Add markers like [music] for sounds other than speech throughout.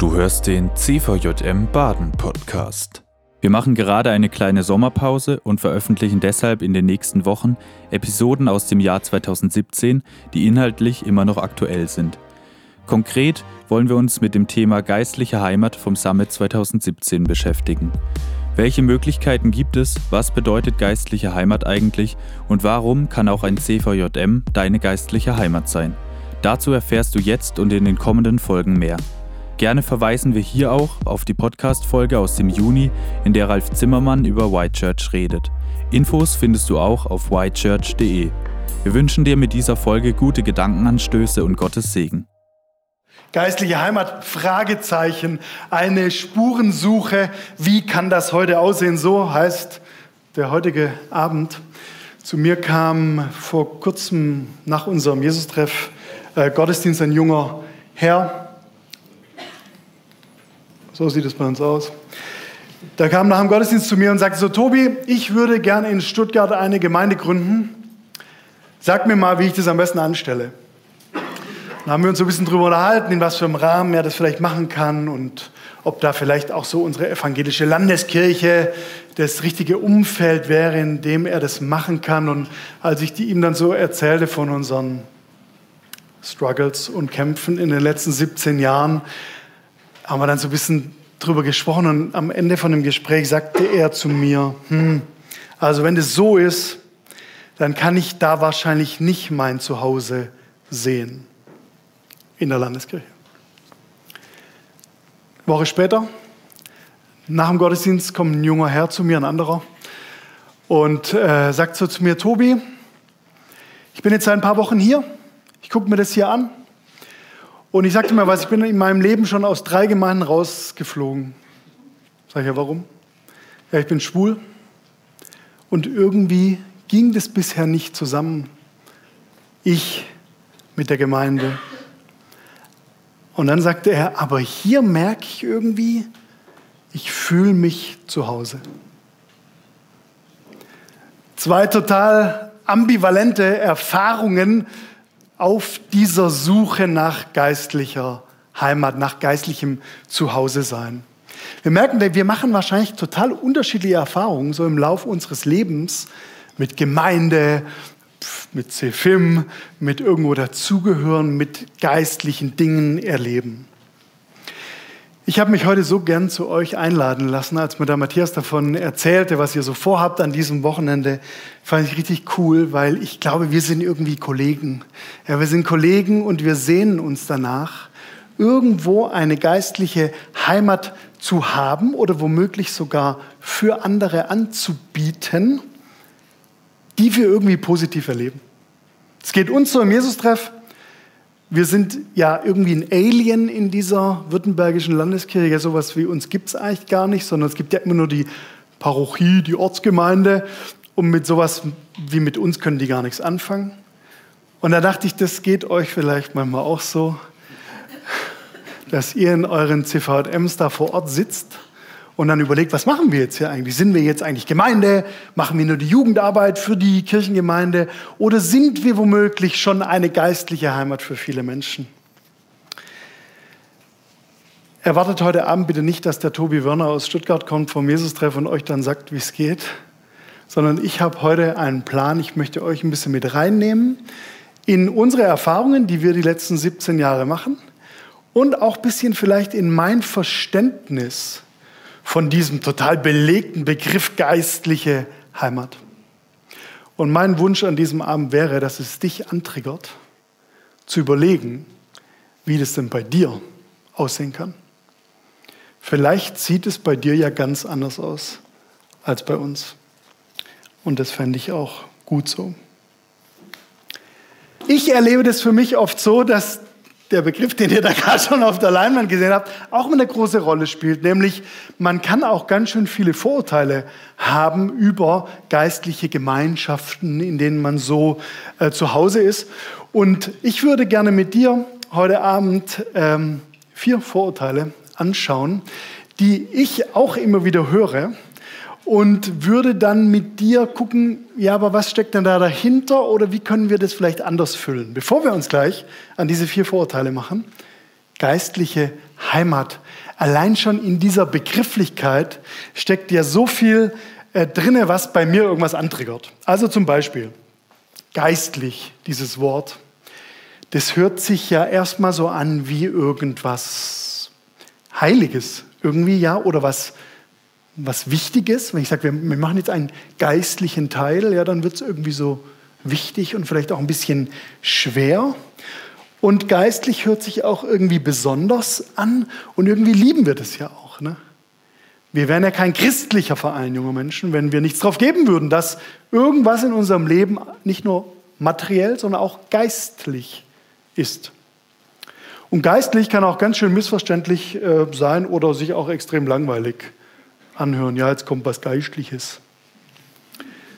Du hörst den CVJM Baden Podcast. Wir machen gerade eine kleine Sommerpause und veröffentlichen deshalb in den nächsten Wochen Episoden aus dem Jahr 2017, die inhaltlich immer noch aktuell sind. Konkret wollen wir uns mit dem Thema geistliche Heimat vom Summit 2017 beschäftigen. Welche Möglichkeiten gibt es? Was bedeutet geistliche Heimat eigentlich? Und warum kann auch ein CVJM deine geistliche Heimat sein? Dazu erfährst du jetzt und in den kommenden Folgen mehr. Gerne verweisen wir hier auch auf die Podcast-Folge aus dem Juni, in der Ralf Zimmermann über White Church redet. Infos findest du auch auf whitechurch.de. Wir wünschen dir mit dieser Folge gute Gedankenanstöße und Gottes Segen. Geistliche Heimat, Fragezeichen, eine Spurensuche. Wie kann das heute aussehen? So heißt der heutige Abend. Zu mir kam vor kurzem nach unserem Jesus-Treff äh, Gottesdienst ein junger Herr. So sieht es bei uns aus. Der kam nach dem Gottesdienst zu mir und sagte so, Tobi, ich würde gerne in Stuttgart eine Gemeinde gründen. Sag mir mal, wie ich das am besten anstelle. Dann haben wir uns so ein bisschen drüber unterhalten, in was für einem Rahmen er das vielleicht machen kann und ob da vielleicht auch so unsere evangelische Landeskirche das richtige Umfeld wäre, in dem er das machen kann. Und als ich die ihm dann so erzählte von unseren Struggles und Kämpfen in den letzten 17 Jahren, haben wir dann so ein bisschen drüber gesprochen und am Ende von dem Gespräch sagte er zu mir, hm, also wenn das so ist, dann kann ich da wahrscheinlich nicht mein Zuhause sehen in der Landeskirche. Eine Woche später, nach dem Gottesdienst, kommt ein junger Herr zu mir, ein anderer, und äh, sagt so zu mir, Tobi, ich bin jetzt seit ein paar Wochen hier, ich gucke mir das hier an und ich sagte mir was, ich bin in meinem Leben schon aus drei Gemeinden rausgeflogen. Sag ich ja, warum? Ja, ich bin schwul und irgendwie ging das bisher nicht zusammen. Ich mit der Gemeinde und dann sagte er, aber hier merke ich irgendwie, ich fühle mich zu Hause. Zwei total ambivalente Erfahrungen auf dieser Suche nach geistlicher Heimat, nach geistlichem Zuhause sein. Wir merken, wir machen wahrscheinlich total unterschiedliche Erfahrungen so im Laufe unseres Lebens mit Gemeinde, mit Zephim, mit irgendwo dazugehören, mit geistlichen Dingen erleben. Ich habe mich heute so gern zu euch einladen lassen, als mir der Matthias davon erzählte, was ihr so vorhabt an diesem Wochenende. Fand ich richtig cool, weil ich glaube, wir sind irgendwie Kollegen. Ja, wir sind Kollegen und wir sehnen uns danach, irgendwo eine geistliche Heimat zu haben oder womöglich sogar für andere anzubieten die wir irgendwie positiv erleben. Es geht uns so im Jesus-Treff. Wir sind ja irgendwie ein Alien in dieser württembergischen Landeskirche. Sowas wie uns gibt es eigentlich gar nicht, sondern es gibt ja immer nur die Parochie, die Ortsgemeinde. Und mit sowas wie mit uns können die gar nichts anfangen. Und da dachte ich, das geht euch vielleicht manchmal auch so, dass ihr in euren CVMs da vor Ort sitzt und dann überlegt, was machen wir jetzt hier eigentlich? Sind wir jetzt eigentlich Gemeinde? Machen wir nur die Jugendarbeit für die Kirchengemeinde? Oder sind wir womöglich schon eine geistliche Heimat für viele Menschen? Erwartet heute Abend bitte nicht, dass der Tobi Werner aus Stuttgart kommt vom Jesus-Treff und euch dann sagt, wie es geht, sondern ich habe heute einen Plan. Ich möchte euch ein bisschen mit reinnehmen in unsere Erfahrungen, die wir die letzten 17 Jahre machen und auch ein bisschen vielleicht in mein Verständnis von diesem total belegten Begriff geistliche Heimat. Und mein Wunsch an diesem Abend wäre, dass es dich antriggert, zu überlegen, wie das denn bei dir aussehen kann. Vielleicht sieht es bei dir ja ganz anders aus als bei uns. Und das fände ich auch gut so. Ich erlebe das für mich oft so, dass der Begriff, den ihr da [laughs] gerade schon auf der Leinwand gesehen habt, auch eine große Rolle spielt. Nämlich, man kann auch ganz schön viele Vorurteile haben über geistliche Gemeinschaften, in denen man so äh, zu Hause ist. Und ich würde gerne mit dir heute Abend ähm, vier Vorurteile anschauen, die ich auch immer wieder höre und würde dann mit dir gucken, ja, aber was steckt denn da dahinter oder wie können wir das vielleicht anders füllen? Bevor wir uns gleich an diese vier Vorurteile machen, geistliche Heimat. Allein schon in dieser Begrifflichkeit steckt ja so viel äh, drinne, was bei mir irgendwas antriggert. Also zum Beispiel geistlich, dieses Wort. Das hört sich ja erstmal so an wie irgendwas Heiliges, irgendwie ja, oder was, was Wichtiges. Wenn ich sage, wir, wir machen jetzt einen geistlichen Teil, ja, dann wird es irgendwie so wichtig und vielleicht auch ein bisschen schwer. Und geistlich hört sich auch irgendwie besonders an und irgendwie lieben wir das ja auch. Ne? Wir wären ja kein christlicher Verein, junge Menschen, wenn wir nichts darauf geben würden, dass irgendwas in unserem Leben nicht nur materiell, sondern auch geistlich ist. Und geistlich kann auch ganz schön missverständlich äh, sein oder sich auch extrem langweilig anhören. Ja, jetzt kommt was Geistliches.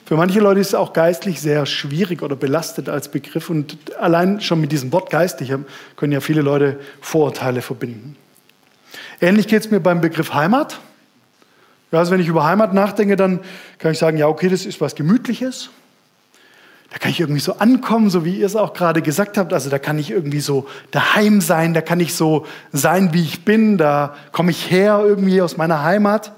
Für manche Leute ist es auch geistlich sehr schwierig oder belastet als Begriff. Und allein schon mit diesem Wort geistlich können ja viele Leute Vorurteile verbinden. Ähnlich geht es mir beim Begriff Heimat. Ja, also wenn ich über Heimat nachdenke, dann kann ich sagen, ja, okay, das ist was Gemütliches. Da kann ich irgendwie so ankommen, so wie ihr es auch gerade gesagt habt. Also da kann ich irgendwie so daheim sein, da kann ich so sein, wie ich bin, da komme ich her irgendwie aus meiner Heimat.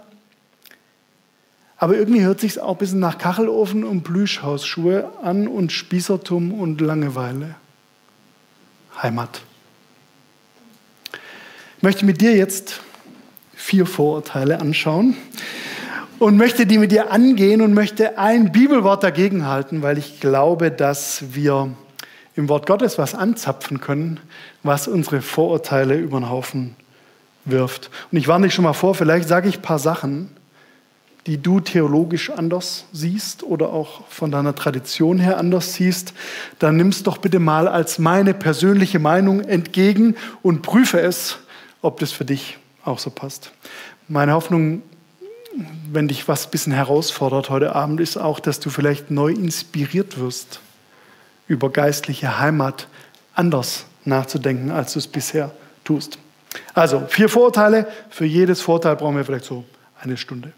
Aber irgendwie hört sich auch ein bisschen nach Kachelofen und Plüschhausschuhe an und Spießertum und Langeweile. Heimat. Ich möchte mit dir jetzt vier Vorurteile anschauen und möchte die mit dir angehen und möchte ein Bibelwort dagegen halten, weil ich glaube, dass wir im Wort Gottes was anzapfen können, was unsere Vorurteile über den Haufen wirft. Und ich warne dich schon mal vor, vielleicht sage ich ein paar Sachen, die du theologisch anders siehst oder auch von deiner Tradition her anders siehst, dann nimm es doch bitte mal als meine persönliche Meinung entgegen und prüfe es, ob das für dich auch so passt. Meine Hoffnung, wenn dich was ein bisschen herausfordert heute Abend, ist auch, dass du vielleicht neu inspiriert wirst, über geistliche Heimat anders nachzudenken, als du es bisher tust. Also, vier Vorurteile. Für jedes Vorteil brauchen wir vielleicht so eine Stunde.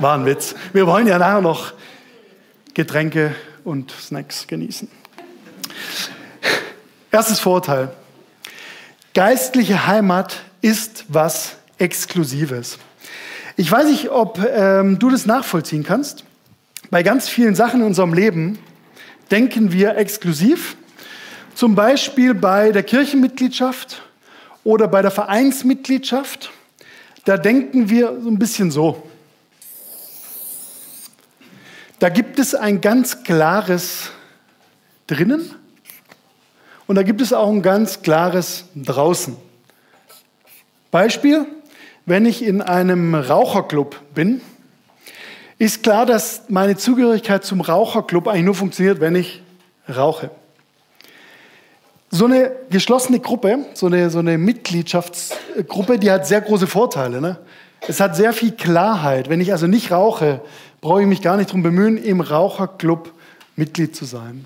War ein Witz. Wir wollen ja nachher noch Getränke und Snacks genießen. Erstes Vorteil. Geistliche Heimat ist was Exklusives. Ich weiß nicht, ob ähm, du das nachvollziehen kannst. Bei ganz vielen Sachen in unserem Leben denken wir exklusiv. Zum Beispiel bei der Kirchenmitgliedschaft oder bei der Vereinsmitgliedschaft. Da denken wir so ein bisschen so. Da gibt es ein ganz klares drinnen und da gibt es auch ein ganz klares draußen. Beispiel, wenn ich in einem Raucherclub bin, ist klar, dass meine Zugehörigkeit zum Raucherclub eigentlich nur funktioniert, wenn ich rauche. So eine geschlossene Gruppe, so eine, so eine Mitgliedschaftsgruppe, die hat sehr große Vorteile. Ne? Es hat sehr viel Klarheit. Wenn ich also nicht rauche, brauche ich mich gar nicht darum bemühen, im Raucherclub Mitglied zu sein.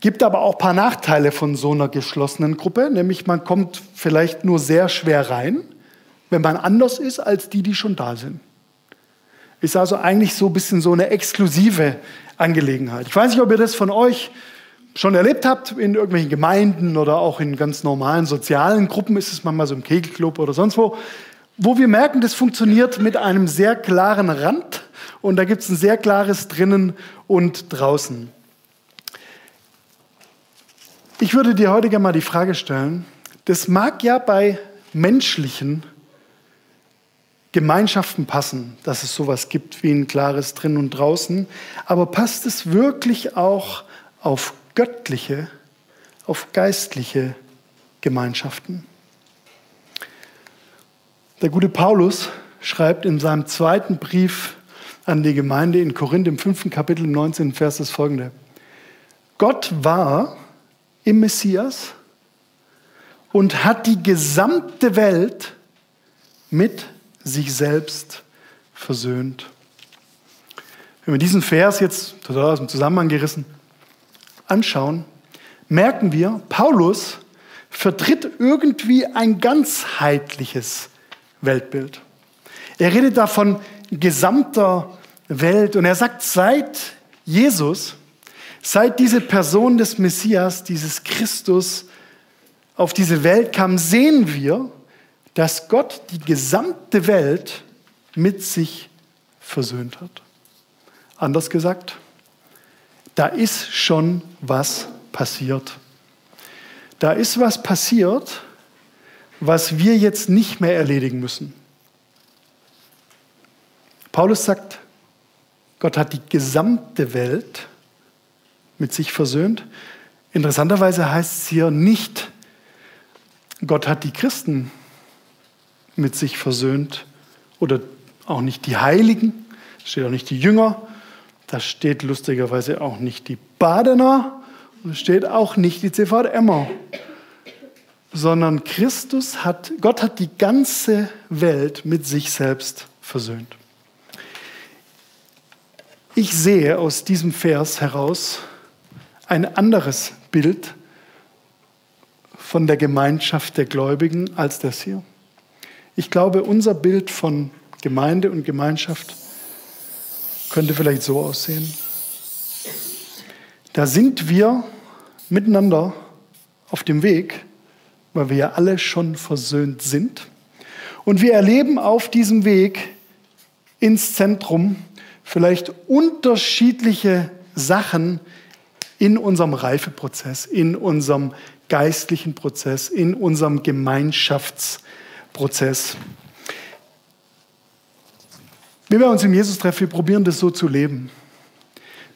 Gibt aber auch ein paar Nachteile von so einer geschlossenen Gruppe, nämlich man kommt vielleicht nur sehr schwer rein, wenn man anders ist als die, die schon da sind. Ist also eigentlich so ein bisschen so eine exklusive Angelegenheit. Ich weiß nicht, ob ihr das von euch schon erlebt habt, in irgendwelchen Gemeinden oder auch in ganz normalen sozialen Gruppen, ist es manchmal so im Kegelclub oder sonst wo wo wir merken, das funktioniert mit einem sehr klaren Rand und da gibt es ein sehr klares drinnen und draußen. Ich würde dir heute gerne mal die Frage stellen, das mag ja bei menschlichen Gemeinschaften passen, dass es sowas gibt wie ein klares drinnen und draußen, aber passt es wirklich auch auf göttliche, auf geistliche Gemeinschaften? Der gute Paulus schreibt in seinem zweiten Brief an die Gemeinde in Korinth im fünften Kapitel im 19. Vers das folgende. Gott war im Messias und hat die gesamte Welt mit sich selbst versöhnt. Wenn wir diesen Vers jetzt total aus dem Zusammenhang gerissen anschauen, merken wir, Paulus vertritt irgendwie ein ganzheitliches Weltbild. Er redet da von gesamter Welt und er sagt, seit Jesus, seit diese Person des Messias, dieses Christus auf diese Welt kam, sehen wir, dass Gott die gesamte Welt mit sich versöhnt hat. Anders gesagt, da ist schon was passiert. Da ist was passiert, was wir jetzt nicht mehr erledigen müssen. Paulus sagt, Gott hat die gesamte Welt mit sich versöhnt. Interessanterweise heißt es hier nicht, Gott hat die Christen mit sich versöhnt oder auch nicht die Heiligen, steht auch nicht die Jünger, da steht lustigerweise auch nicht die Badener und steht auch nicht die CVMer, sondern Christus hat, Gott hat die ganze Welt mit sich selbst versöhnt. Ich sehe aus diesem Vers heraus ein anderes Bild von der Gemeinschaft der Gläubigen als das hier. Ich glaube, unser Bild von Gemeinde und Gemeinschaft könnte vielleicht so aussehen. Da sind wir miteinander auf dem Weg, weil wir ja alle schon versöhnt sind. Und wir erleben auf diesem Weg ins Zentrum vielleicht unterschiedliche Sachen in unserem Reifeprozess, in unserem geistlichen Prozess, in unserem Gemeinschaftsprozess. Wir bei uns im Jesus-Treff, wir probieren das so zu leben.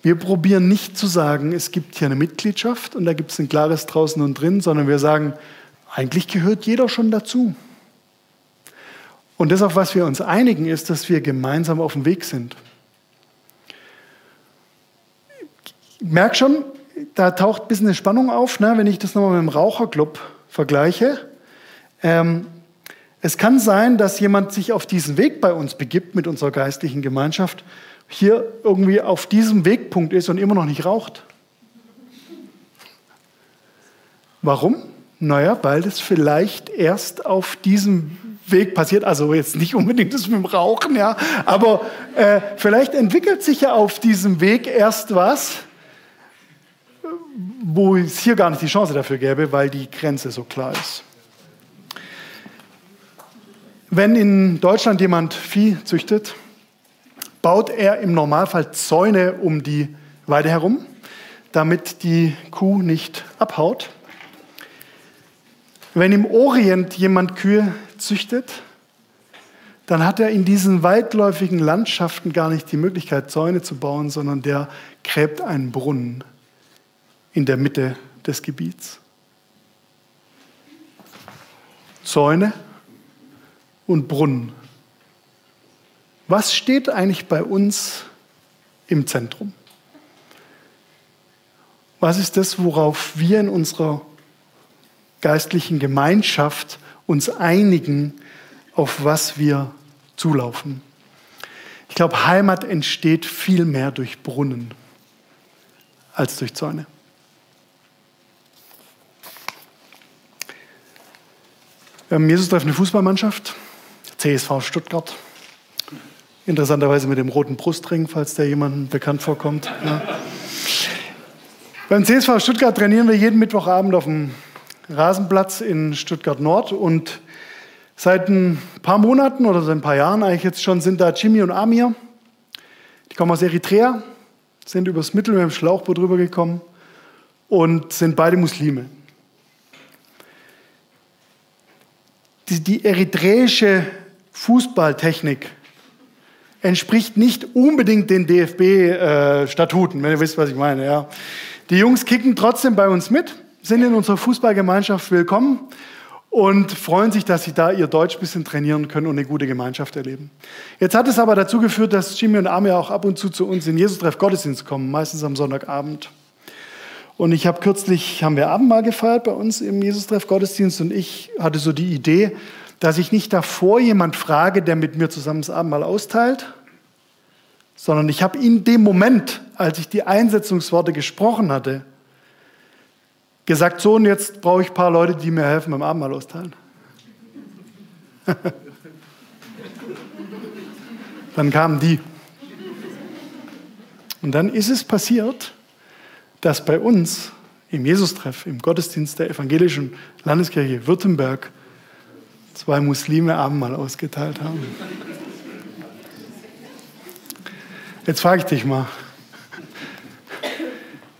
Wir probieren nicht zu sagen, es gibt hier eine Mitgliedschaft und da gibt es ein klares draußen und drin, sondern wir sagen, eigentlich gehört jeder schon dazu. Und das, auf was wir uns einigen, ist, dass wir gemeinsam auf dem Weg sind. Ich merke schon, da taucht ein bisschen eine Spannung auf, ne, wenn ich das nochmal mit dem Raucherclub vergleiche. Ähm, es kann sein, dass jemand sich auf diesen Weg bei uns begibt mit unserer geistlichen Gemeinschaft, hier irgendwie auf diesem Wegpunkt ist und immer noch nicht raucht. Warum? Naja, weil das vielleicht erst auf diesem Weg passiert, also jetzt nicht unbedingt das mit dem Rauchen, ja, aber äh, vielleicht entwickelt sich ja auf diesem Weg erst was, wo es hier gar nicht die Chance dafür gäbe, weil die Grenze so klar ist. Wenn in Deutschland jemand Vieh züchtet, baut er im Normalfall Zäune um die Weide herum, damit die Kuh nicht abhaut. Wenn im Orient jemand Kühe züchtet, dann hat er in diesen weitläufigen Landschaften gar nicht die Möglichkeit, Zäune zu bauen, sondern der gräbt einen Brunnen in der Mitte des Gebiets. Zäune und Brunnen. Was steht eigentlich bei uns im Zentrum? Was ist das, worauf wir in unserer geistlichen Gemeinschaft uns einigen, auf was wir zulaufen? Ich glaube, Heimat entsteht viel mehr durch Brunnen als durch Zäune. Wir haben Jesus eine Fußballmannschaft, CSV Stuttgart. Interessanterweise mit dem roten Brustring, falls der jemandem bekannt vorkommt. Ja. Beim CSV Stuttgart trainieren wir jeden Mittwochabend auf dem Rasenplatz in Stuttgart Nord und seit ein paar Monaten oder seit ein paar Jahren eigentlich jetzt schon sind da Jimmy und Amir. Die kommen aus Eritrea, sind übers Mittel mit dem Schlauchboot rübergekommen und sind beide Muslime. die, die eritreische Fußballtechnik entspricht nicht unbedingt den DFB-Statuten, wenn ihr wisst, was ich meine. Ja. Die Jungs kicken trotzdem bei uns mit, sind in unserer Fußballgemeinschaft willkommen und freuen sich, dass sie da ihr Deutsch ein bisschen trainieren können und eine gute Gemeinschaft erleben. Jetzt hat es aber dazu geführt, dass Jimmy und Amir auch ab und zu zu uns in Jesus-Treff Gottesdienst kommen, meistens am Sonntagabend. Und ich habe kürzlich, haben wir Abendmahl gefeiert bei uns im Jesus-Treff Gottesdienst und ich hatte so die Idee, dass ich nicht davor jemand frage, der mit mir zusammen das Abendmahl austeilt, sondern ich habe in dem Moment, als ich die Einsetzungsworte gesprochen hatte, gesagt, so und jetzt brauche ich ein paar Leute, die mir helfen beim Abendmahl austeilen. [laughs] dann kamen die. Und dann ist es passiert, dass bei uns im Jesus-Treff, im Gottesdienst der evangelischen Landeskirche Württemberg zwei Muslime Abendmahl ausgeteilt haben. Jetzt frage ich dich mal,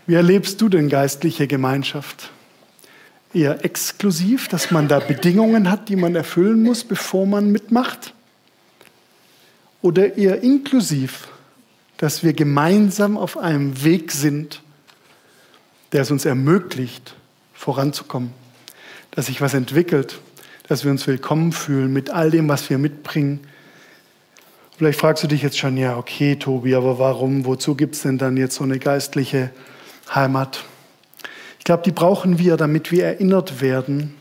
wie erlebst du denn geistliche Gemeinschaft? Eher exklusiv, dass man da Bedingungen hat, die man erfüllen muss, bevor man mitmacht? Oder eher inklusiv, dass wir gemeinsam auf einem Weg sind, der es uns ermöglicht, voranzukommen, dass sich was entwickelt, dass wir uns willkommen fühlen mit all dem, was wir mitbringen. Vielleicht fragst du dich jetzt schon, ja, okay, Tobi, aber warum, wozu gibt es denn dann jetzt so eine geistliche Heimat? Ich glaube, die brauchen wir, damit wir erinnert werden,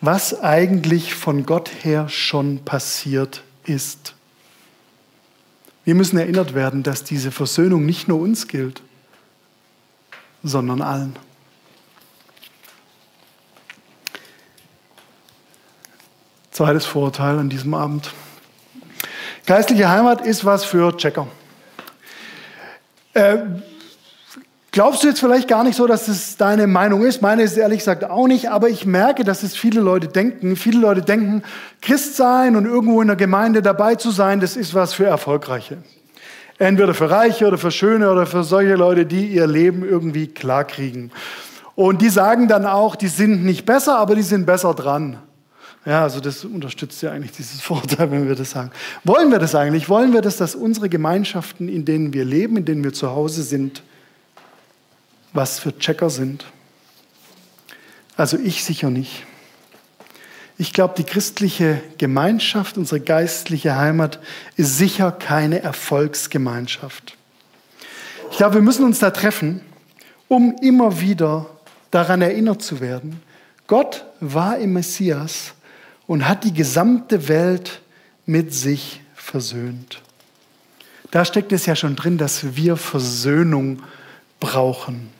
was eigentlich von Gott her schon passiert ist. Wir müssen erinnert werden, dass diese Versöhnung nicht nur uns gilt, sondern allen. Zweites Vorurteil an diesem Abend. Geistliche Heimat ist was für Checker. Äh, glaubst du jetzt vielleicht gar nicht so, dass es deine Meinung ist? Meine ist ehrlich gesagt auch nicht, aber ich merke, dass es viele Leute denken. Viele Leute denken, Christ sein und irgendwo in der Gemeinde dabei zu sein, das ist was für Erfolgreiche. Entweder für Reiche oder für Schöne oder für solche Leute, die ihr Leben irgendwie klarkriegen. Und die sagen dann auch, die sind nicht besser, aber die sind besser dran. Ja, also das unterstützt ja eigentlich dieses [laughs] Vorteil, wenn wir das sagen. Wollen wir das eigentlich? Wollen wir das, dass unsere Gemeinschaften, in denen wir leben, in denen wir zu Hause sind, was für Checker sind? Also ich sicher nicht. Ich glaube, die christliche Gemeinschaft, unsere geistliche Heimat, ist sicher keine Erfolgsgemeinschaft. Ich glaube, wir müssen uns da treffen, um immer wieder daran erinnert zu werden, Gott war im Messias und hat die gesamte Welt mit sich versöhnt. Da steckt es ja schon drin, dass wir Versöhnung brauchen.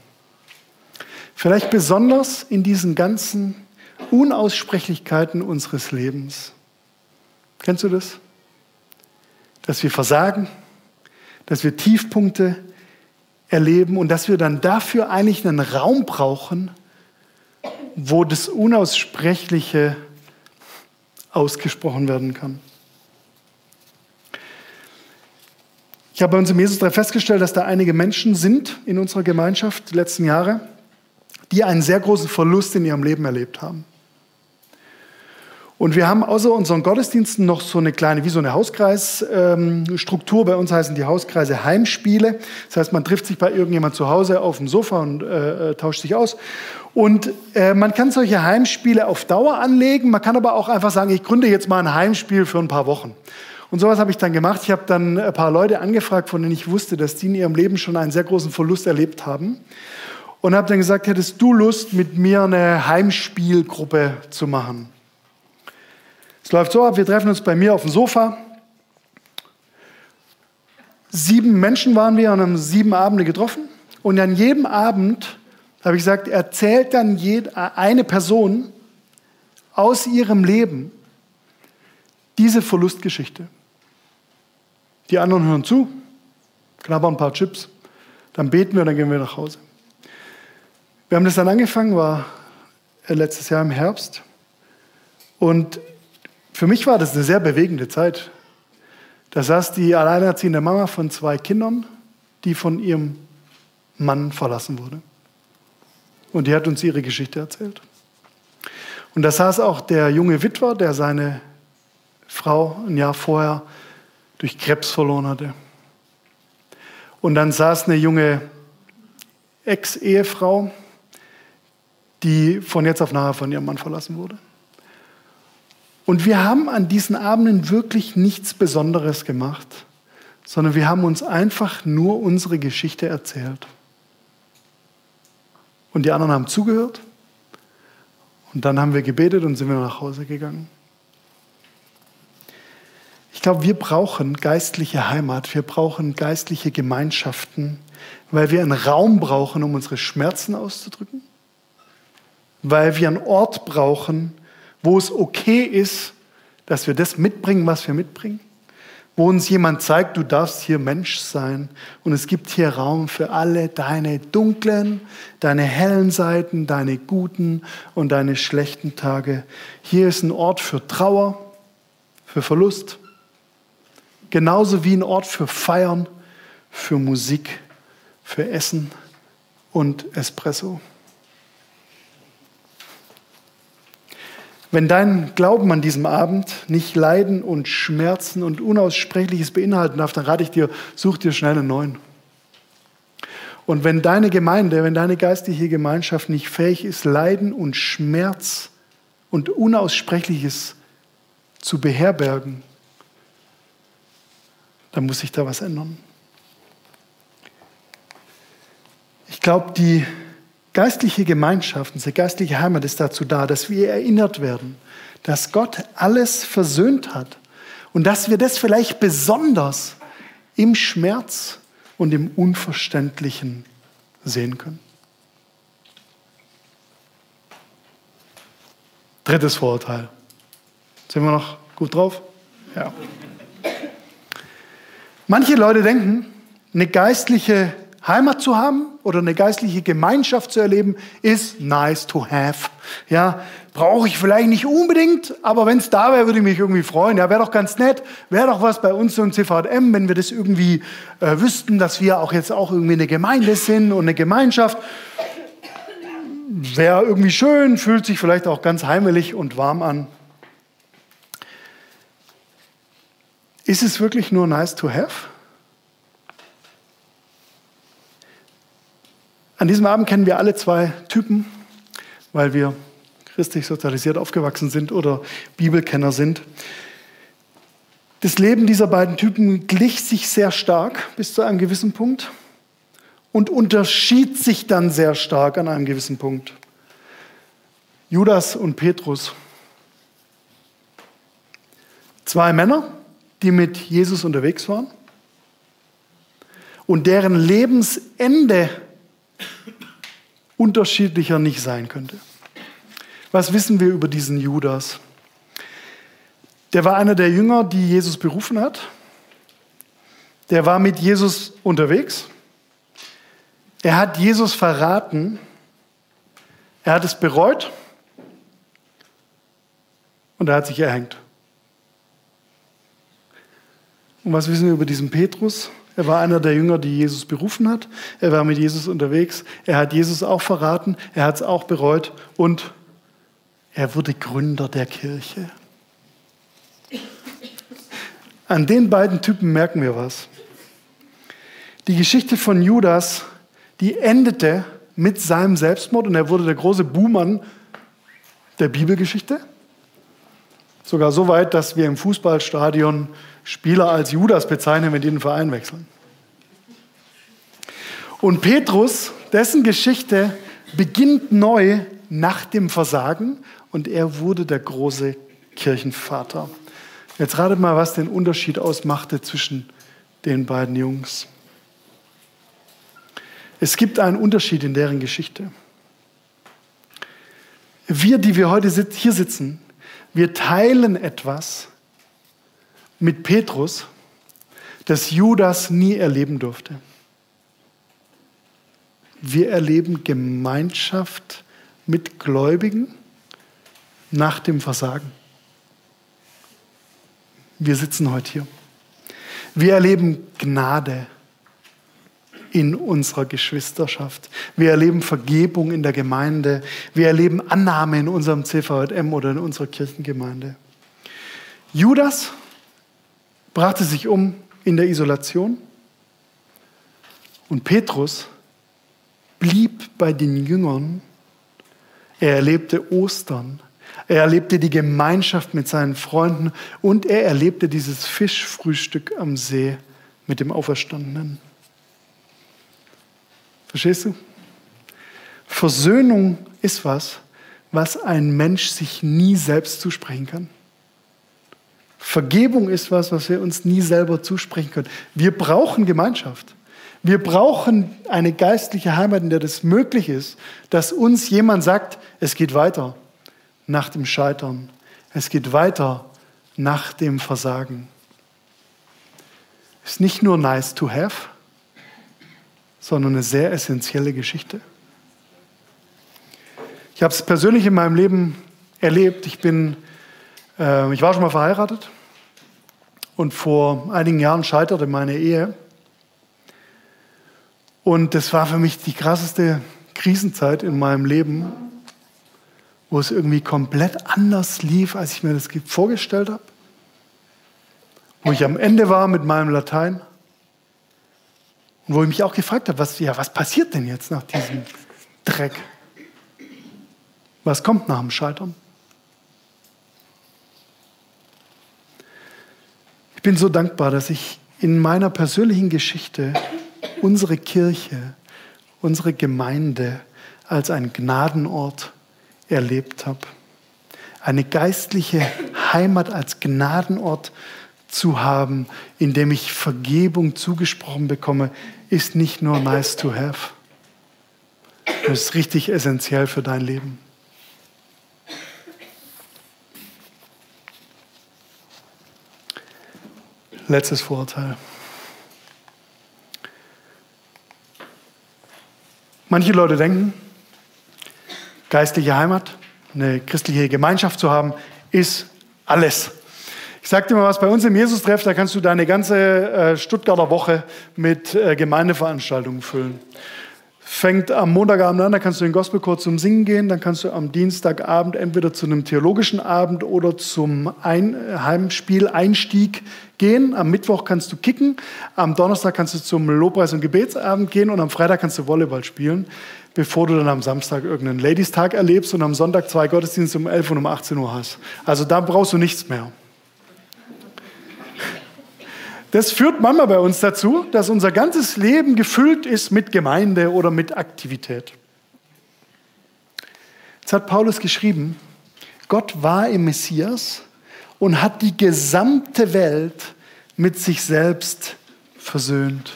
Vielleicht besonders in diesen ganzen Unaussprechlichkeiten unseres Lebens. Kennst du das? Dass wir versagen, dass wir Tiefpunkte erleben und dass wir dann dafür eigentlich einen Raum brauchen, wo das Unaussprechliche ausgesprochen werden kann. Ich habe bei uns im Jesus festgestellt, dass da einige Menschen sind in unserer Gemeinschaft die letzten Jahre, die einen sehr großen Verlust in ihrem Leben erlebt haben. Und wir haben außer unseren Gottesdiensten noch so eine kleine, wie so eine Hauskreisstruktur. bei uns heißen die Hauskreise Heimspiele. Das heißt, man trifft sich bei irgendjemand zu Hause auf dem Sofa und äh, äh, tauscht sich aus. Und äh, man kann solche Heimspiele auf Dauer anlegen. Man kann aber auch einfach sagen, ich gründe jetzt mal ein Heimspiel für ein paar Wochen. Und sowas habe ich dann gemacht. Ich habe dann ein paar Leute angefragt, von denen ich wusste, dass die in ihrem Leben schon einen sehr großen Verlust erlebt haben. Und habe dann gesagt, hättest du Lust, mit mir eine Heimspielgruppe zu machen? Es läuft so ab, wir treffen uns bei mir auf dem Sofa. Sieben Menschen waren wir und haben sieben Abende getroffen. Und an jedem Abend, habe ich gesagt, erzählt dann eine Person aus ihrem Leben diese Verlustgeschichte. Die anderen hören zu, knabbern ein paar Chips, dann beten wir, dann gehen wir nach Hause. Wir haben das dann angefangen, war letztes Jahr im Herbst. Und für mich war das eine sehr bewegende Zeit. Da saß die alleinerziehende Mama von zwei Kindern, die von ihrem Mann verlassen wurde. Und die hat uns ihre Geschichte erzählt. Und da saß auch der junge Witwer, der seine Frau ein Jahr vorher durch Krebs verloren hatte. Und dann saß eine junge Ex-Ehefrau, die von jetzt auf nachher von ihrem Mann verlassen wurde. Und wir haben an diesen Abenden wirklich nichts Besonderes gemacht, sondern wir haben uns einfach nur unsere Geschichte erzählt. Und die anderen haben zugehört. Und dann haben wir gebetet und sind wir nach Hause gegangen. Ich glaube, wir brauchen geistliche Heimat, wir brauchen geistliche Gemeinschaften, weil wir einen Raum brauchen, um unsere Schmerzen auszudrücken, weil wir einen Ort brauchen, wo es okay ist, dass wir das mitbringen, was wir mitbringen, wo uns jemand zeigt, du darfst hier Mensch sein und es gibt hier Raum für alle deine dunklen, deine hellen Seiten, deine guten und deine schlechten Tage. Hier ist ein Ort für Trauer, für Verlust, genauso wie ein Ort für Feiern, für Musik, für Essen und Espresso. Wenn dein Glauben an diesem Abend nicht Leiden und Schmerzen und Unaussprechliches beinhalten darf, dann rate ich dir, such dir schnell einen neuen. Und wenn deine Gemeinde, wenn deine geistliche Gemeinschaft nicht fähig ist, Leiden und Schmerz und Unaussprechliches zu beherbergen, dann muss sich da was ändern. Ich glaube, die geistliche Gemeinschaft, unsere geistliche Heimat ist dazu da, dass wir erinnert werden, dass Gott alles versöhnt hat und dass wir das vielleicht besonders im Schmerz und im Unverständlichen sehen können. Drittes Vorurteil. Sind wir noch gut drauf? Ja. Manche Leute denken, eine geistliche Heimat zu haben oder eine geistliche Gemeinschaft zu erleben, ist nice to have. Ja, brauche ich vielleicht nicht unbedingt, aber wenn es da wäre, würde ich mich irgendwie freuen. Ja, wäre doch ganz nett, wäre doch was bei uns im CVM, wenn wir das irgendwie äh, wüssten, dass wir auch jetzt auch irgendwie eine Gemeinde sind und eine Gemeinschaft. Wäre irgendwie schön, fühlt sich vielleicht auch ganz heimelig und warm an. Ist es wirklich nur nice to have? An diesem Abend kennen wir alle zwei Typen, weil wir christlich sozialisiert aufgewachsen sind oder Bibelkenner sind. Das Leben dieser beiden Typen glich sich sehr stark bis zu einem gewissen Punkt und unterschied sich dann sehr stark an einem gewissen Punkt. Judas und Petrus. Zwei Männer, die mit Jesus unterwegs waren und deren Lebensende unterschiedlicher nicht sein könnte. Was wissen wir über diesen Judas? Der war einer der Jünger, die Jesus berufen hat. Der war mit Jesus unterwegs. Er hat Jesus verraten. Er hat es bereut. Und er hat sich erhängt. Und was wissen wir über diesen Petrus? Er war einer der Jünger, die Jesus berufen hat. Er war mit Jesus unterwegs. Er hat Jesus auch verraten. Er hat es auch bereut. Und er wurde Gründer der Kirche. An den beiden Typen merken wir was. Die Geschichte von Judas, die endete mit seinem Selbstmord und er wurde der große Buhmann der Bibelgeschichte. Sogar so weit, dass wir im Fußballstadion Spieler als Judas bezeichnen, wenn die den Verein wechseln. Und Petrus, dessen Geschichte beginnt neu nach dem Versagen und er wurde der große Kirchenvater. Jetzt ratet mal, was den Unterschied ausmachte zwischen den beiden Jungs. Es gibt einen Unterschied in deren Geschichte. Wir, die wir heute hier sitzen, wir teilen etwas mit Petrus, das Judas nie erleben durfte. Wir erleben Gemeinschaft mit Gläubigen nach dem Versagen. Wir sitzen heute hier. Wir erleben Gnade in unserer Geschwisterschaft. Wir erleben Vergebung in der Gemeinde. Wir erleben Annahme in unserem CVM oder in unserer Kirchengemeinde. Judas brachte sich um in der Isolation. Und Petrus blieb bei den Jüngern. Er erlebte Ostern. Er erlebte die Gemeinschaft mit seinen Freunden und er erlebte dieses Fischfrühstück am See mit dem Auferstandenen. Verstehst du? Versöhnung ist was, was ein Mensch sich nie selbst zusprechen kann. Vergebung ist was, was wir uns nie selber zusprechen können. Wir brauchen Gemeinschaft. Wir brauchen eine geistliche Heimat, in der das möglich ist, dass uns jemand sagt, es geht weiter nach dem Scheitern. Es geht weiter nach dem Versagen. ist nicht nur nice to have, sondern eine sehr essentielle Geschichte. Ich habe es persönlich in meinem Leben erlebt. Ich bin, äh, ich war schon mal verheiratet und vor einigen Jahren scheiterte meine Ehe. Und das war für mich die krasseste Krisenzeit in meinem Leben, wo es irgendwie komplett anders lief, als ich mir das vorgestellt habe. Wo ich am Ende war mit meinem Latein und wo ich mich auch gefragt habe, was, ja, was passiert denn jetzt nach diesem Dreck? Was kommt nach dem Scheitern? Bin so dankbar, dass ich in meiner persönlichen Geschichte unsere Kirche, unsere Gemeinde als einen Gnadenort erlebt habe. Eine geistliche Heimat als Gnadenort zu haben, in dem ich Vergebung zugesprochen bekomme, ist nicht nur nice to have. Das ist richtig essentiell für dein Leben. Letztes Vorurteil. Manche Leute denken, geistliche Heimat, eine christliche Gemeinschaft zu haben, ist alles. Ich sage dir mal was, bei uns im Jesus-Treff, da kannst du deine ganze äh, Stuttgarter Woche mit äh, Gemeindeveranstaltungen füllen. Fängt am Montagabend an, da kannst du den Gospelchor zum Singen gehen, dann kannst du am Dienstagabend entweder zu einem theologischen Abend oder zum Ein Heimspiel-Einstieg gehen. Am Mittwoch kannst du kicken, am Donnerstag kannst du zum Lobpreis- und Gebetsabend gehen und am Freitag kannst du Volleyball spielen, bevor du dann am Samstag irgendeinen Ladies-Tag erlebst und am Sonntag zwei Gottesdienste um 11 und um 18 Uhr hast. Also da brauchst du nichts mehr. Das führt manchmal bei uns dazu, dass unser ganzes Leben gefüllt ist mit Gemeinde oder mit Aktivität. Jetzt hat Paulus geschrieben, Gott war im Messias und hat die gesamte Welt mit sich selbst versöhnt.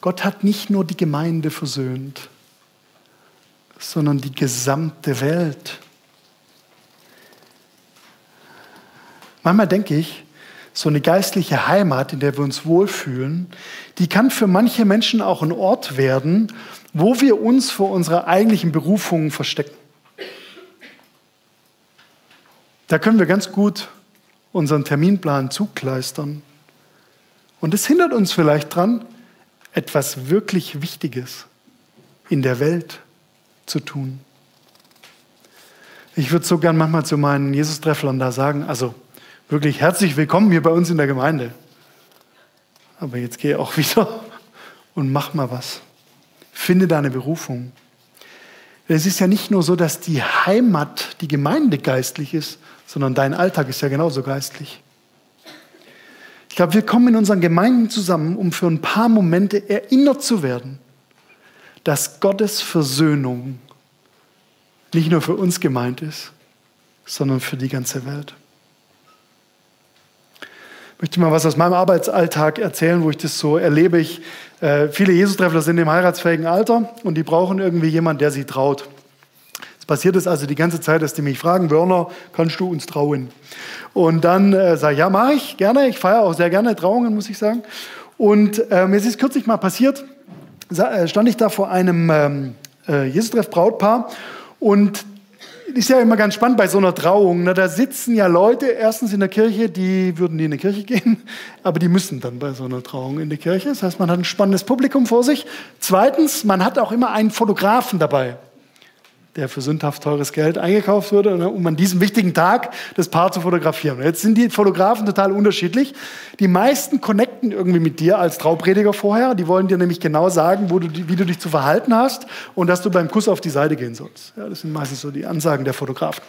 Gott hat nicht nur die Gemeinde versöhnt, sondern die gesamte Welt. Manchmal denke ich, so eine geistliche Heimat, in der wir uns wohlfühlen, die kann für manche Menschen auch ein Ort werden, wo wir uns vor unserer eigentlichen Berufung verstecken. Da können wir ganz gut unseren Terminplan zukleistern. Und es hindert uns vielleicht daran, etwas wirklich Wichtiges in der Welt zu tun. Ich würde so gern manchmal zu meinen Jesus-Trefflern da sagen, also wirklich herzlich willkommen hier bei uns in der Gemeinde. Aber jetzt geh auch [laughs] wieder und mach mal was. Finde deine Berufung. Es ist ja nicht nur so, dass die Heimat, die Gemeinde geistlich ist, sondern dein Alltag ist ja genauso geistlich. Ich glaube, wir kommen in unseren Gemeinden zusammen, um für ein paar Momente erinnert zu werden, dass Gottes Versöhnung nicht nur für uns gemeint ist, sondern für die ganze Welt. Möchte mal was aus meinem Arbeitsalltag erzählen, wo ich das so erlebe. Ich, äh, viele Jesus-Treffler sind im heiratsfähigen Alter und die brauchen irgendwie jemanden, der sie traut. Es passiert es also die ganze Zeit, dass die mich fragen, Werner, kannst du uns trauen? Und dann äh, sage ich, ja, mache ich gerne. Ich feiere auch sehr gerne Trauungen, muss ich sagen. Und ähm, es ist kürzlich mal passiert, äh, stand ich da vor einem ähm, äh, Jesus-Treff-Brautpaar und ist ja immer ganz spannend bei so einer Trauung. Ne? Da sitzen ja Leute erstens in der Kirche, die würden nie in die Kirche gehen, [laughs] aber die müssen dann bei so einer Trauung in die Kirche. Das heißt, man hat ein spannendes Publikum vor sich. Zweitens, man hat auch immer einen Fotografen dabei der für sündhaft teures Geld eingekauft wurde, ne, um an diesem wichtigen Tag das Paar zu fotografieren. Jetzt sind die Fotografen total unterschiedlich. Die meisten connecten irgendwie mit dir als Trauprediger vorher. Die wollen dir nämlich genau sagen, du, wie du dich zu verhalten hast und dass du beim Kuss auf die Seite gehen sollst. Ja, das sind meistens so die Ansagen der Fotografen.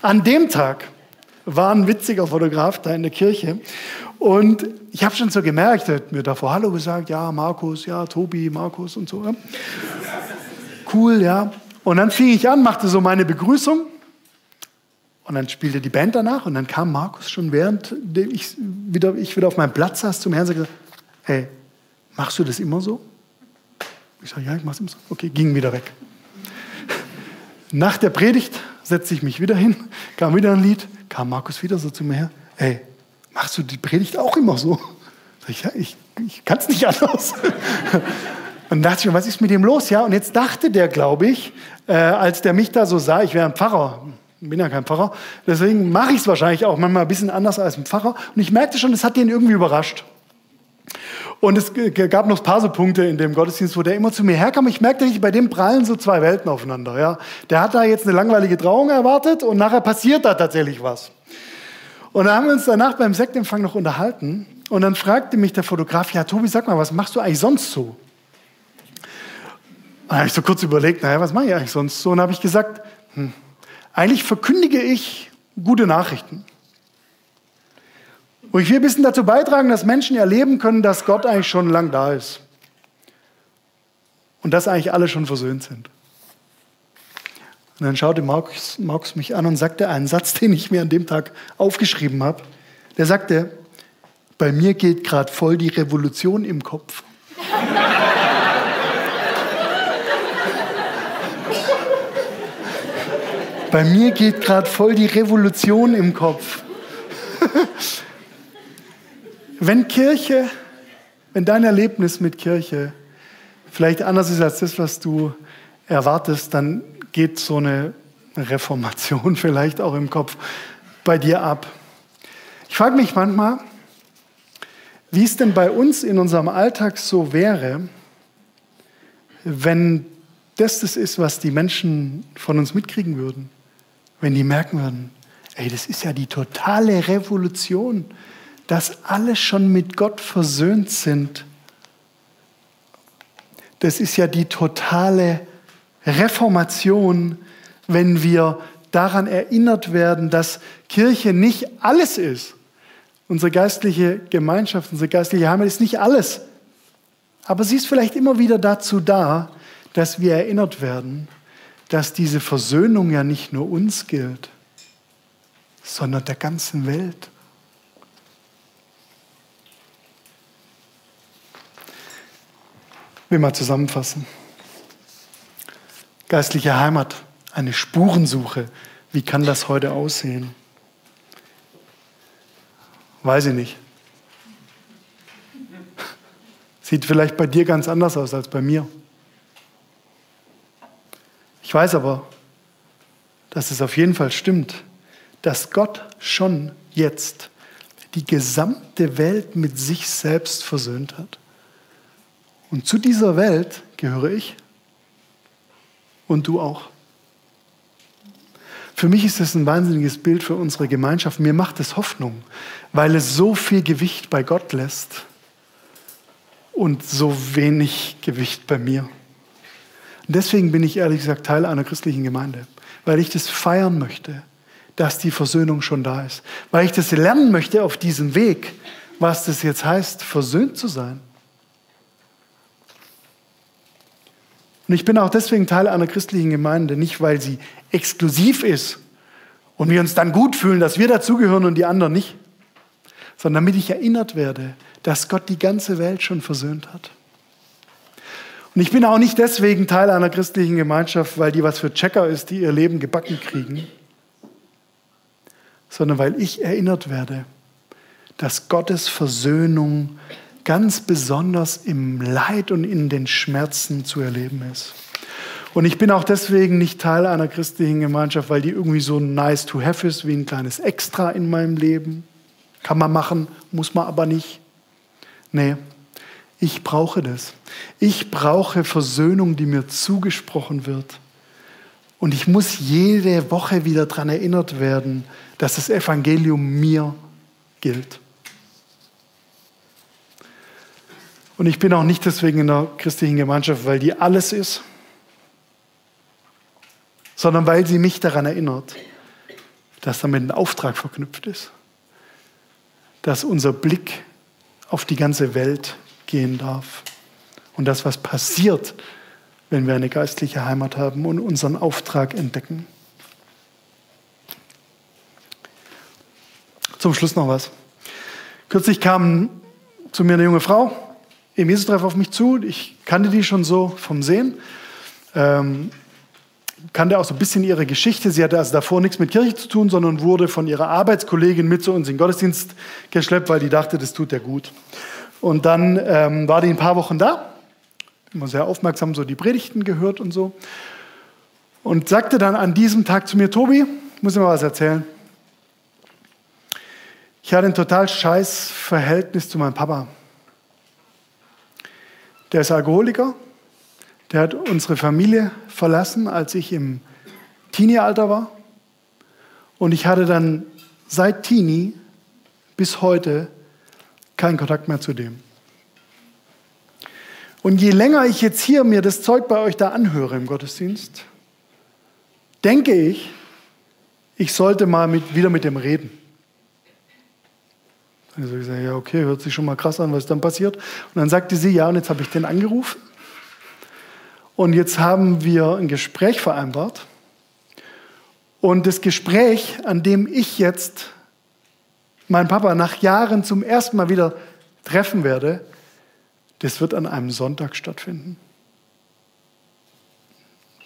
An dem Tag war ein witziger Fotograf da in der Kirche und ich habe schon so gemerkt, er hat mir davor Hallo gesagt, ja, Markus, ja, Tobi, Markus und so. Cool, ja. Und dann fing ich an, machte so meine Begrüßung. Und dann spielte die Band danach. Und dann kam Markus schon, während ich wieder, ich wieder auf meinem Platz saß, zum Herrn und sagte, hey, machst du das immer so? Ich sage, ja, ich mach's immer so. Okay, ging wieder weg. [laughs] Nach der Predigt setzte ich mich wieder hin, kam wieder ein Lied, kam Markus wieder so zu mir her. Hey, machst du die Predigt auch immer so? Ich, ich, ich kann es nicht anders. [laughs] Und dachte ich, was ist mit dem los? Ja, und jetzt dachte der, glaube ich, äh, als der mich da so sah, ich wäre ein Pfarrer, bin ja kein Pfarrer, deswegen mache ich es wahrscheinlich auch manchmal ein bisschen anders als ein Pfarrer. Und ich merkte schon, es hat den irgendwie überrascht. Und es gab noch ein paar so Punkte in dem Gottesdienst, wo der immer zu mir herkam. Ich merkte nicht, bei dem prallen so zwei Welten aufeinander. Ja. Der hat da jetzt eine langweilige Trauung erwartet und nachher passiert da tatsächlich was. Und dann haben wir uns danach beim Sektempfang noch unterhalten. Und dann fragte mich der Fotograf, ja Tobi, sag mal, was machst du eigentlich sonst so? Dann habe ich so kurz überlegt, naja, was mache ich eigentlich sonst so? Und habe ich gesagt, hm, eigentlich verkündige ich gute Nachrichten. Und ich will ein bisschen dazu beitragen, dass Menschen erleben können, dass Gott eigentlich schon lang da ist. Und dass eigentlich alle schon versöhnt sind. Und dann schaute Markus, Markus mich an und sagte einen Satz, [laughs] den ich mir an dem Tag aufgeschrieben habe. Der sagte, bei mir geht gerade voll die Revolution im Kopf. [laughs] bei mir geht gerade voll die Revolution im Kopf. [laughs] Wenn Kirche, wenn dein Erlebnis mit Kirche vielleicht anders ist als das, was du erwartest, dann geht so eine Reformation [laughs] vielleicht auch im Kopf bei dir ab. Ich frage mich manchmal, wie es denn bei uns in unserem Alltag so wäre, wenn das das ist, was die Menschen von uns mitkriegen würden. Wenn die merken würden, ey, das ist ja die totale Revolution dass alle schon mit Gott versöhnt sind. Das ist ja die totale Reformation, wenn wir daran erinnert werden, dass Kirche nicht alles ist. Unsere geistliche Gemeinschaft, unsere geistliche Heimat ist nicht alles. Aber sie ist vielleicht immer wieder dazu da, dass wir erinnert werden, dass diese Versöhnung ja nicht nur uns gilt, sondern der ganzen Welt. will mal zusammenfassen. Geistliche Heimat, eine Spurensuche. Wie kann das heute aussehen? Weiß ich nicht. Sieht vielleicht bei dir ganz anders aus als bei mir. Ich weiß aber, dass es auf jeden Fall stimmt, dass Gott schon jetzt die gesamte Welt mit sich selbst versöhnt hat. Und zu dieser Welt gehöre ich und du auch. Für mich ist das ein wahnsinniges Bild für unsere Gemeinschaft. Mir macht es Hoffnung, weil es so viel Gewicht bei Gott lässt und so wenig Gewicht bei mir. Und deswegen bin ich ehrlich gesagt Teil einer christlichen Gemeinde, weil ich das feiern möchte, dass die Versöhnung schon da ist, weil ich das lernen möchte auf diesem Weg, was das jetzt heißt, versöhnt zu sein. Und ich bin auch deswegen Teil einer christlichen Gemeinde, nicht weil sie exklusiv ist und wir uns dann gut fühlen, dass wir dazugehören und die anderen nicht, sondern damit ich erinnert werde, dass Gott die ganze Welt schon versöhnt hat. Und ich bin auch nicht deswegen Teil einer christlichen Gemeinschaft, weil die was für Checker ist, die ihr Leben gebacken kriegen, sondern weil ich erinnert werde, dass Gottes Versöhnung ganz besonders im Leid und in den Schmerzen zu erleben ist. Und ich bin auch deswegen nicht Teil einer christlichen Gemeinschaft, weil die irgendwie so nice to have ist, wie ein kleines Extra in meinem Leben. Kann man machen, muss man aber nicht. Nee, ich brauche das. Ich brauche Versöhnung, die mir zugesprochen wird. Und ich muss jede Woche wieder daran erinnert werden, dass das Evangelium mir gilt. Und ich bin auch nicht deswegen in der christlichen Gemeinschaft, weil die alles ist, sondern weil sie mich daran erinnert, dass damit ein Auftrag verknüpft ist, dass unser Blick auf die ganze Welt gehen darf und das, was passiert, wenn wir eine geistliche Heimat haben und unseren Auftrag entdecken. Zum Schluss noch was. Kürzlich kam zu mir eine junge Frau, im Jesus-Treff auf mich zu. Ich kannte die schon so vom Sehen. Ähm, kannte auch so ein bisschen ihre Geschichte. Sie hatte also davor nichts mit Kirche zu tun, sondern wurde von ihrer Arbeitskollegin mit zu uns in den Gottesdienst geschleppt, weil die dachte, das tut der gut. Und dann ähm, war die ein paar Wochen da, immer sehr aufmerksam so die Predigten gehört und so. Und sagte dann an diesem Tag zu mir, Tobi, ich muss dir mal was erzählen. Ich hatte ein total scheiß Verhältnis zu meinem Papa. Der ist Alkoholiker, der hat unsere Familie verlassen, als ich im Teenie-Alter war. Und ich hatte dann seit Teenie bis heute keinen Kontakt mehr zu dem. Und je länger ich jetzt hier mir das Zeug bei euch da anhöre im Gottesdienst, denke ich, ich sollte mal mit, wieder mit dem reden. Also ich sage, ja, okay, hört sich schon mal krass an, was dann passiert. Und dann sagte sie, ja, und jetzt habe ich den angerufen. Und jetzt haben wir ein Gespräch vereinbart. Und das Gespräch, an dem ich jetzt meinen Papa nach Jahren zum ersten Mal wieder treffen werde, das wird an einem Sonntag stattfinden.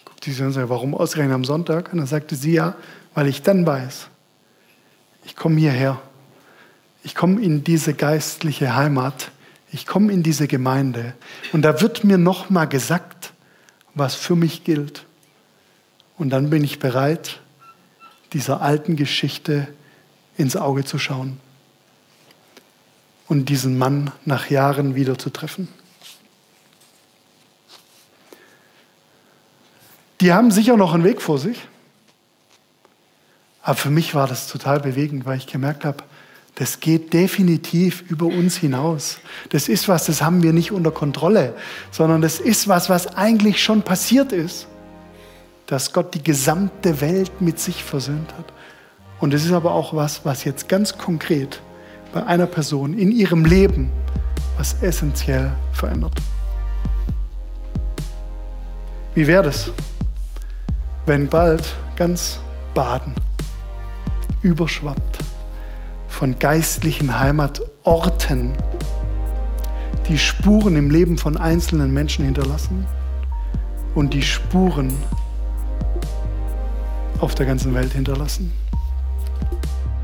Guckt sie und sagt, warum ausgerechnet am Sonntag? Und dann sagte sie, ja, weil ich dann weiß, ich komme hierher, ich komme in diese geistliche Heimat, ich komme in diese Gemeinde und da wird mir nochmal gesagt, was für mich gilt. Und dann bin ich bereit, dieser alten Geschichte ins Auge zu schauen und diesen Mann nach Jahren wieder zu treffen. Die haben sicher noch einen Weg vor sich, aber für mich war das total bewegend, weil ich gemerkt habe, das geht definitiv über uns hinaus. Das ist was, das haben wir nicht unter Kontrolle, sondern das ist was, was eigentlich schon passiert ist, dass Gott die gesamte Welt mit sich versöhnt hat. Und es ist aber auch was, was jetzt ganz konkret bei einer Person in ihrem Leben was essentiell verändert. Wie wäre das, wenn bald ganz Baden überschwappt von geistlichen Heimatorten, die Spuren im Leben von einzelnen Menschen hinterlassen und die Spuren auf der ganzen Welt hinterlassen?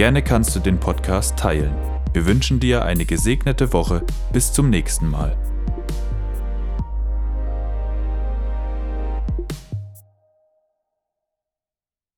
Gerne kannst du den Podcast teilen. Wir wünschen dir eine gesegnete Woche. Bis zum nächsten Mal.